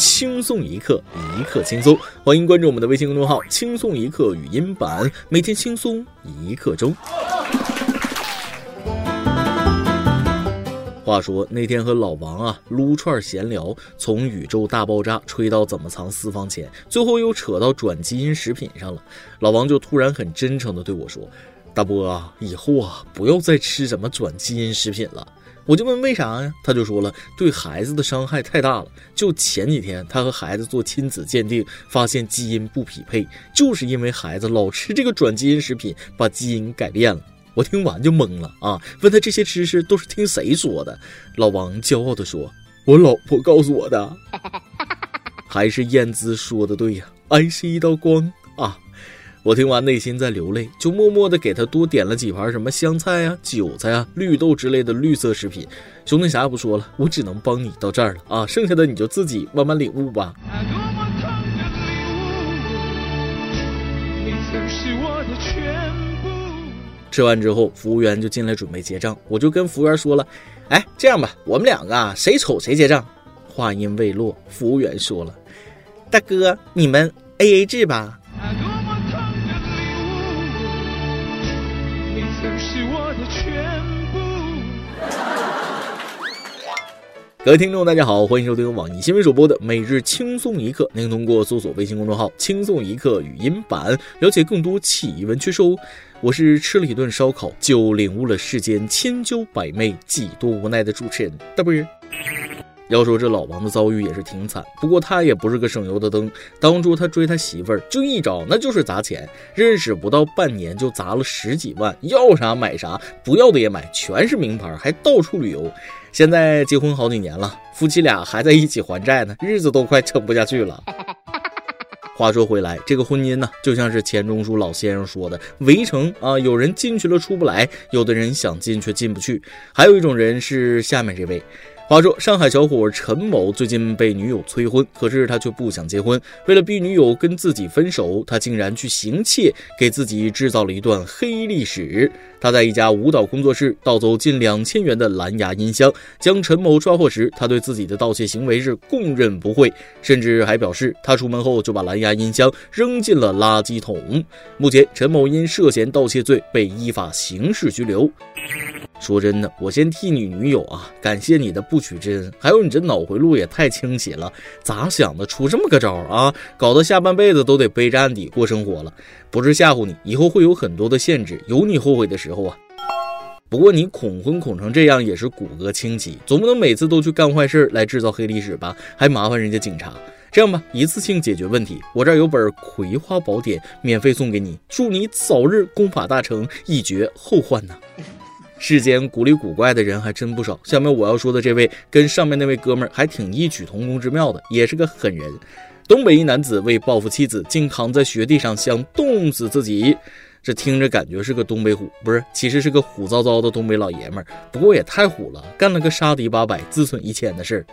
轻松一刻，一刻轻松。欢迎关注我们的微信公众号“轻松一刻语音版”，每天轻松一刻钟。话说那天和老王啊撸串闲聊，从宇宙大爆炸吹到怎么藏私房钱，最后又扯到转基因食品上了。老王就突然很真诚的对我说：“大波啊，以后啊不要再吃什么转基因食品了。”我就问为啥呀？他就说了，对孩子的伤害太大了。就前几天他和孩子做亲子鉴定，发现基因不匹配，就是因为孩子老吃这个转基因食品，把基因改变了。我听完就懵了啊！问他这些知识都是听谁说的？老王骄傲地说：“我老婆告诉我的。”还是燕姿说的对呀，爱是一道光啊！我听完内心在流泪，就默默的给他多点了几盘什么香菜啊、韭菜啊、绿豆之类的绿色食品。兄弟啥也不说了，我只能帮你到这儿了啊！剩下的你就自己慢慢领悟吧。吃完之后，服务员就进来准备结账，我就跟服务员说了：“哎，这样吧，我们两个啊，谁丑谁结账。”话音未落，服务员说了：“大哥，你们 A A 制吧。” 各位听众，大家好，欢迎收听网易新闻首播的每日轻松一刻。您通过搜索微信公众号“轻松一刻”语音版，了解更多奇闻趣事哦。我是吃了一顿烧烤就领悟了世间千娇百媚，几多无奈的主持人大波。要说这老王的遭遇也是挺惨，不过他也不是个省油的灯。当初他追他媳妇儿就一招，那就是砸钱，认识不到半年就砸了十几万，要啥买啥，不要的也买，全是名牌，还到处旅游。现在结婚好几年了，夫妻俩还在一起还债呢，日子都快撑不下去了。话说回来，这个婚姻呢，就像是钱钟书老先生说的，围城啊，有人进去了出不来，有的人想进却进不去，还有一种人是下面这位。话说，上海小伙陈某最近被女友催婚，可是他却不想结婚。为了逼女友跟自己分手，他竟然去行窃，给自己制造了一段黑历史。他在一家舞蹈工作室盗走近两千元的蓝牙音箱，将陈某抓获时，他对自己的盗窃行为是供认不讳，甚至还表示他出门后就把蓝牙音箱扔进了垃圾桶。目前，陈某因涉嫌盗窃罪被依法刑事拘留。说真的，我先替你女友啊，感谢你的不娶之恩。还有你这脑回路也太清晰了，咋想的出这么个招啊？搞得下半辈子都得背着案底过生活了。不是吓唬你，以后会有很多的限制，有你后悔的时候啊。不过你恐婚恐成这样也是骨骼清奇，总不能每次都去干坏事来制造黑历史吧？还麻烦人家警察。这样吧，一次性解决问题，我这儿有本《葵花宝典》，免费送给你，祝你早日功法大成，一绝后患呐。世间古里古怪的人还真不少。下面我要说的这位，跟上面那位哥们儿还挺异曲同工之妙的，也是个狠人。东北一男子为报复妻子，竟躺在雪地上想冻死自己。这听着感觉是个东北虎，不是？其实是个虎糟糟的东北老爷们儿。不过也太虎了，干了个杀敌八百，自损一千的事儿。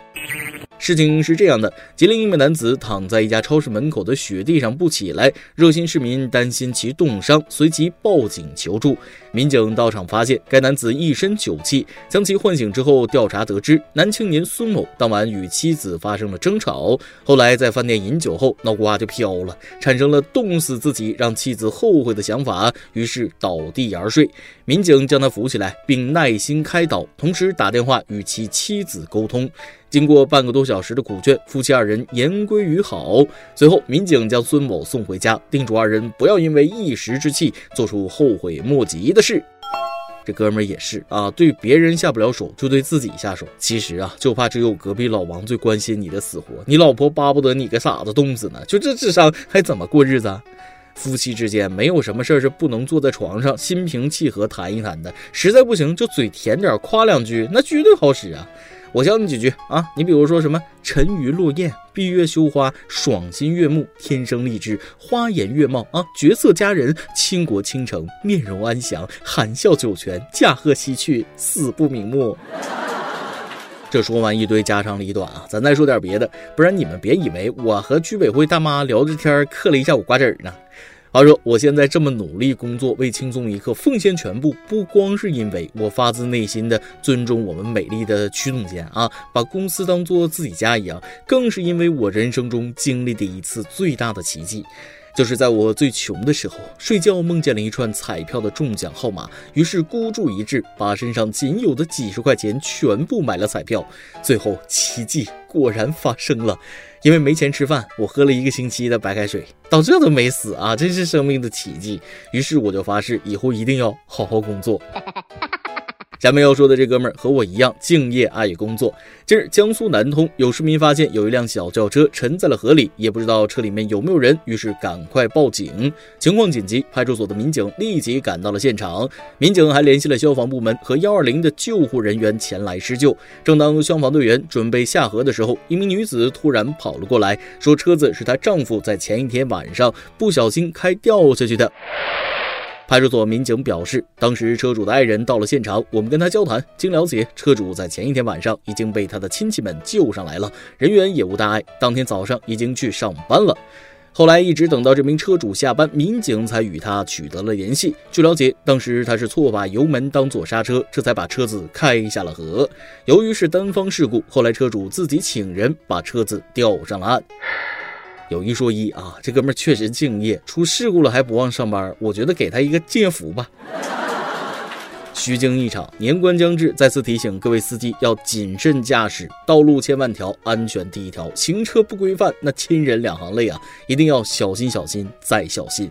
事情是这样的，吉林一名男子躺在一家超市门口的雪地上不起来，热心市民担心其冻伤，随即报警求助。民警到场发现该男子一身酒气，将其唤醒之后调查得知，男青年孙某当晚与妻子发生了争吵，后来在饭店饮酒后脑瓜就飘了，产生了冻死自己让妻子后悔的想法，于是倒地而睡。民警将他扶起来，并耐心开导，同时打电话与其妻子沟通。经过半个多小时的苦劝，夫妻二人言归于好。随后，民警将孙某送回家，叮嘱二人不要因为一时之气做出后悔莫及的是。这哥们儿也是啊，对别人下不了手，就对自己下手。其实啊，就怕只有隔壁老王最关心你的死活，你老婆巴不得你个傻子冻死呢。就这智商，还怎么过日子？啊？夫妻之间没有什么事儿是不能坐在床上心平气和谈一谈的。实在不行，就嘴甜点，夸两句，那绝对好使啊。我教你几句啊，你比如说什么沉鱼落雁、闭月羞花、爽心悦目、天生丽质、花颜月貌啊，绝色佳人、倾国倾城、面容安详、含笑九泉、驾鹤西去、死不瞑目。这说完一堆家长里短啊，咱再说点别的，不然你们别以为我和居委会大妈聊着天嗑了一下午瓜子呢。他说，我现在这么努力工作，为轻松一刻奉献全部，不光是因为我发自内心的尊重我们美丽的曲总监啊，把公司当做自己家一样，更是因为我人生中经历的一次最大的奇迹。就是在我最穷的时候，睡觉梦见了一串彩票的中奖号码，于是孤注一掷，把身上仅有的几十块钱全部买了彩票。最后奇迹果然发生了，因为没钱吃饭，我喝了一个星期的白开水，到这都没死啊，真是生命的奇迹。于是我就发誓，以后一定要好好工作。下面要说的这哥们儿和我一样敬业爱工作。近日，江苏南通有市民发现有一辆小轿车沉在了河里，也不知道车里面有没有人，于是赶快报警。情况紧急，派出所的民警立即赶到了现场。民警还联系了消防部门和幺二零的救护人员前来施救。正当消防队员准备下河的时候，一名女子突然跑了过来，说车子是她丈夫在前一天晚上不小心开掉下去的。派出所民警表示，当时车主的爱人到了现场，我们跟他交谈，经了解，车主在前一天晚上已经被他的亲戚们救上来了，人员也无大碍，当天早上已经去上班了。后来一直等到这名车主下班，民警才与他取得了联系。据了解，当时他是错把油门当做刹车，这才把车子开下了河。由于是单方事故，后来车主自己请人把车子吊上了岸。有一说一啊，这哥们儿确实敬业，出事故了还不忘上班，我觉得给他一个敬业福吧。虚惊一场，年关将至，再次提醒各位司机要谨慎驾驶，道路千万条，安全第一条，行车不规范，那亲人两行泪啊，一定要小心小心再小心。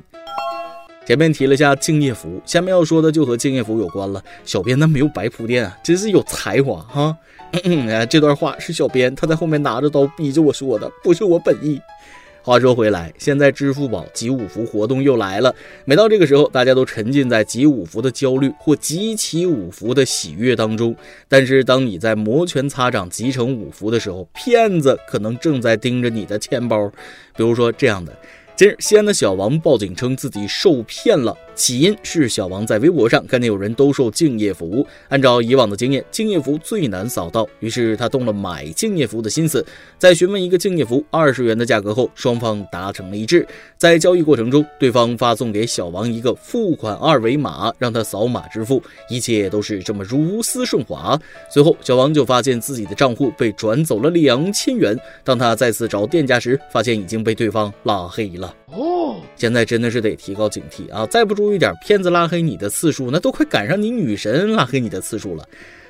前面提了下敬业福，下面要说的就和敬业福有关了。小编那没有白铺垫啊，真是有才华哈。这段话是小编他在后面拿着刀逼着我说的，不是我本意。话说回来，现在支付宝集五福活动又来了。每到这个时候，大家都沉浸在集五福的焦虑或集齐五福的喜悦当中。但是，当你在摩拳擦掌集成五福的时候，骗子可能正在盯着你的钱包。比如说这样的。近日，西安的小王报警称自己受骗了，起因是小王在微博上看见有人兜售敬业福，按照以往的经验，敬业福最难扫到，于是他动了买敬业福的心思。在询问一个敬业福二十元的价格后，双方达成了一致。在交易过程中，对方发送给小王一个付款二维码，让他扫码支付，一切都是这么如丝顺滑。随后，小王就发现自己的账户被转走了两千元。当他再次找店家时，发现已经被对方拉黑了。哦，现在真的是得提高警惕啊！再不注意点，骗子拉黑你的次数，那都快赶上你女神拉黑你的次数了。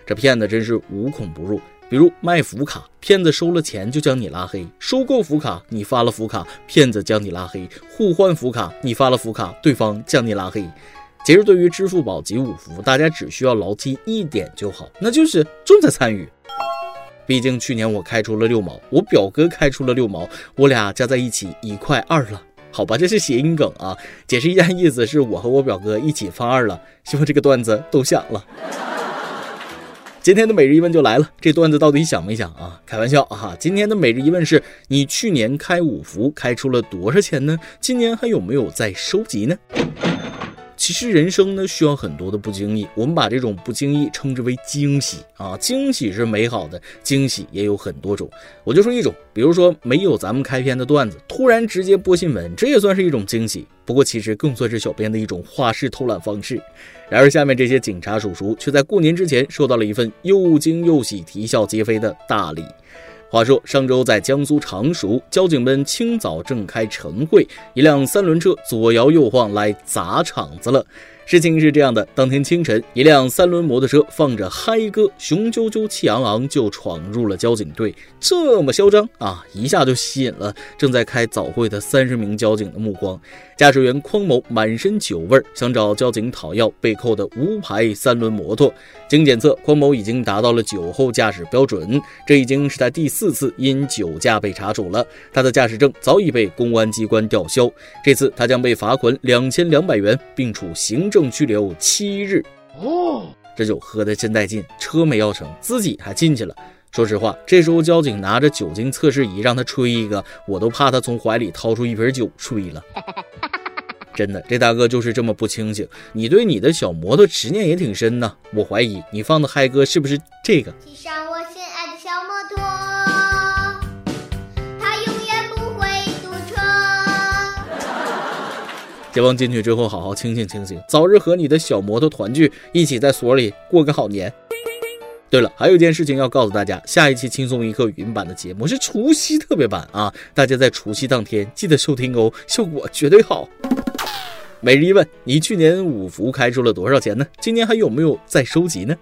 这骗子真是无孔不入。比如卖福卡，骗子收了钱就将你拉黑；收购福卡，你发了福卡，骗子将你拉黑；互换福卡，你发了福卡，对方将你拉黑。其实对于支付宝及五福，大家只需要牢记一点就好，那就是重在参与。毕竟去年我开出了六毛，我表哥开出了六毛，我俩加在一起一块二了。好吧，这是谐音梗啊。解释一下意思，是我和我表哥一起犯二了。希望这个段子都响了。今天的每日一问就来了，这段子到底想没想啊？开玩笑啊！今天的每日一问是你去年开五福开出了多少钱呢？今年还有没有在收集呢？其实人生呢需要很多的不经意，我们把这种不经意称之为惊喜啊。惊喜是美好的，惊喜也有很多种。我就说一种，比如说没有咱们开篇的段子，突然直接播新闻，这也算是一种惊喜。不过其实更算是小编的一种花式偷懒方式。然而下面这些警察叔叔却在过年之前收到了一份又惊又喜、啼笑皆非的大礼。话说上周在江苏常熟，交警们清早正开晨会，一辆三轮车左摇右晃来砸场子了。事情是这样的，当天清晨，一辆三轮摩托车放着嗨歌，雄赳赳、气昂昂就闯入了交警队。这么嚣张啊，一下就吸引了正在开早会的三十名交警的目光。驾驶员匡某满身酒味，想找交警讨要被扣的无牌三轮摩托。经检测，匡某已经达到了酒后驾驶标准，这已经是他第四次因酒驾被查处了。他的驾驶证早已被公安机关吊销，这次他将被罚款两千两百元，并处行政。正拘留七日哦，这酒喝的真带劲，车没要成，自己还进去了。说实话，这时候交警拿着酒精测试仪让他吹一个，我都怕他从怀里掏出一瓶酒吹了。真的，这大哥就是这么不清醒。你对你的小摩托执念也挺深呐，我怀疑你放的嗨歌是不是这个？希望进去之后好好清醒清醒，早日和你的小摩托团聚，一起在所里过个好年。对了，还有一件事情要告诉大家，下一期轻松一刻语音版的节目是除夕特别版啊，大家在除夕当天记得收听哦，效果绝对好。每日一问：你去年五福开出了多少钱呢？今年还有没有在收集呢？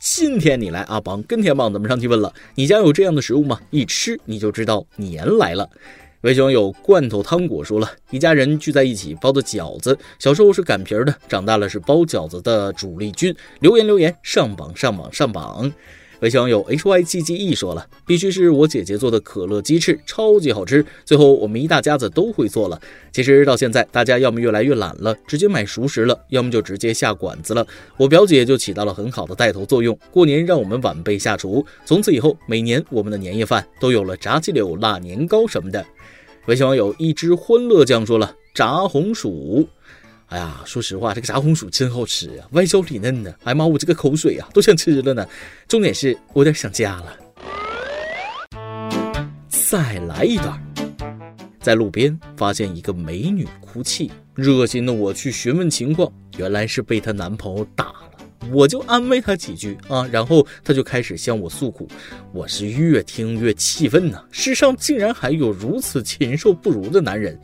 今天你来阿邦跟天棒咱们上去问了，你家有这样的食物吗？一吃你就知道年来了。微信网友罐头汤果说了一家人聚在一起包的饺子，小时候是擀皮的，长大了是包饺子的主力军。留言留言上榜上榜上榜。微信网友 h y g g e 说了，必须是我姐姐做的可乐鸡翅，超级好吃。最后我们一大家子都会做了。其实到现在，大家要么越来越懒了，直接买熟食了，要么就直接下馆子了。我表姐就起到了很好的带头作用，过年让我们晚辈下厨。从此以后，每年我们的年夜饭都有了炸鸡柳、腊年糕什么的。微信网友一只欢乐酱说了炸红薯，哎呀，说实话，这个炸红薯真好吃啊，外焦里嫩的。哎妈，我这个口水啊都想吃了呢。重点是我有点想家了。再来一段，在路边发现一个美女哭泣，热心的我去询问情况，原来是被她男朋友打。我就安慰他几句啊，然后他就开始向我诉苦，我是越听越气愤呐！世上竟然还有如此禽兽不如的男人！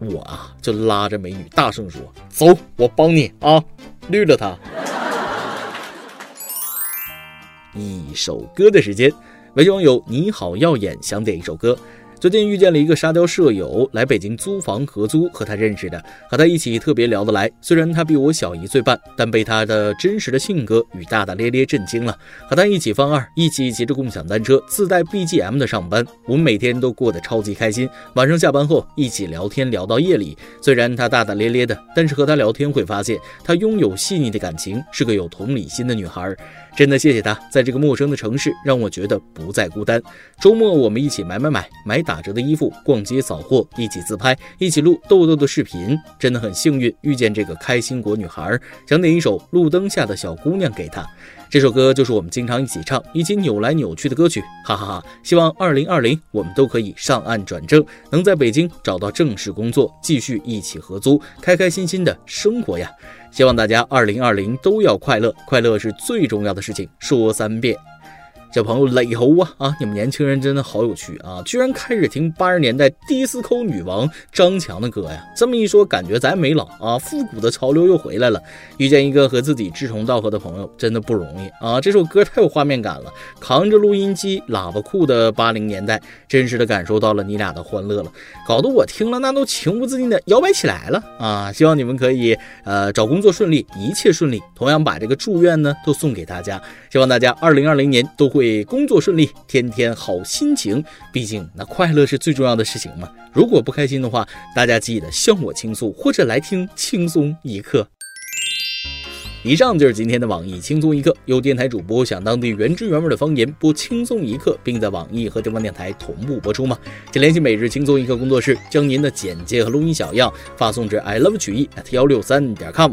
我啊，就拉着美女大声说：“走，我帮你啊，绿了他。”一首歌的时间，微信网友你好耀眼想点一首歌。最近遇见了一个沙雕舍友，来北京租房合租，和他认识的，和他一起特别聊得来。虽然他比我小一岁半，但被他的真实的性格与大大咧咧震惊了。和他一起放二，一起骑着共享单车，自带 BGM 的上班，我们每天都过得超级开心。晚上下班后一起聊天聊到夜里。虽然他大大咧咧的，但是和他聊天会发现，他拥有细腻的感情，是个有同理心的女孩。真的谢谢他，在这个陌生的城市，让我觉得不再孤单。周末我们一起买买买，买打折的衣服，逛街扫货，一起自拍，一起录豆豆的视频。真的很幸运遇见这个开心果女孩，想点一首《路灯下的小姑娘》给她。这首歌就是我们经常一起唱、一起扭来扭去的歌曲，哈哈哈！希望二零二零我们都可以上岸转正，能在北京找到正式工作，继续一起合租，开开心心的生活呀！希望大家二零二零都要快乐，快乐是最重要的事情，说三遍。小朋友磊猴啊啊！你们年轻人真的好有趣啊，居然开始听八十年代迪斯科女王张强的歌呀！这么一说，感觉咱没老啊，复古的潮流又回来了。遇见一个和自己志同道合的朋友，真的不容易啊！这首歌太有画面感了，扛着录音机、喇叭裤的八零年代，真实的感受到了你俩的欢乐了，搞得我听了那都情不自禁的摇摆起来了啊！希望你们可以呃找工作顺利，一切顺利。同样把这个祝愿呢都送给大家，希望大家二零二零年都会。会工作顺利，天天好心情。毕竟那快乐是最重要的事情嘛。如果不开心的话，大家记得向我倾诉，或者来听轻松一刻。以上就是今天的网易轻松一刻。有电台主播想当地原汁原味的方言播轻松一刻，并在网易和地方电台同步播出吗？请联系每日轻松一刻工作室，将您的简介和录音小样发送至 i love 曲艺 at 幺六三点 com。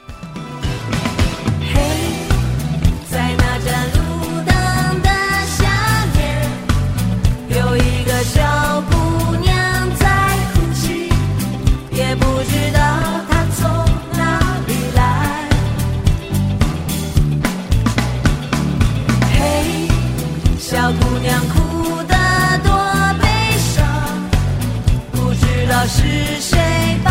小姑娘哭得多悲伤，不知道是谁。把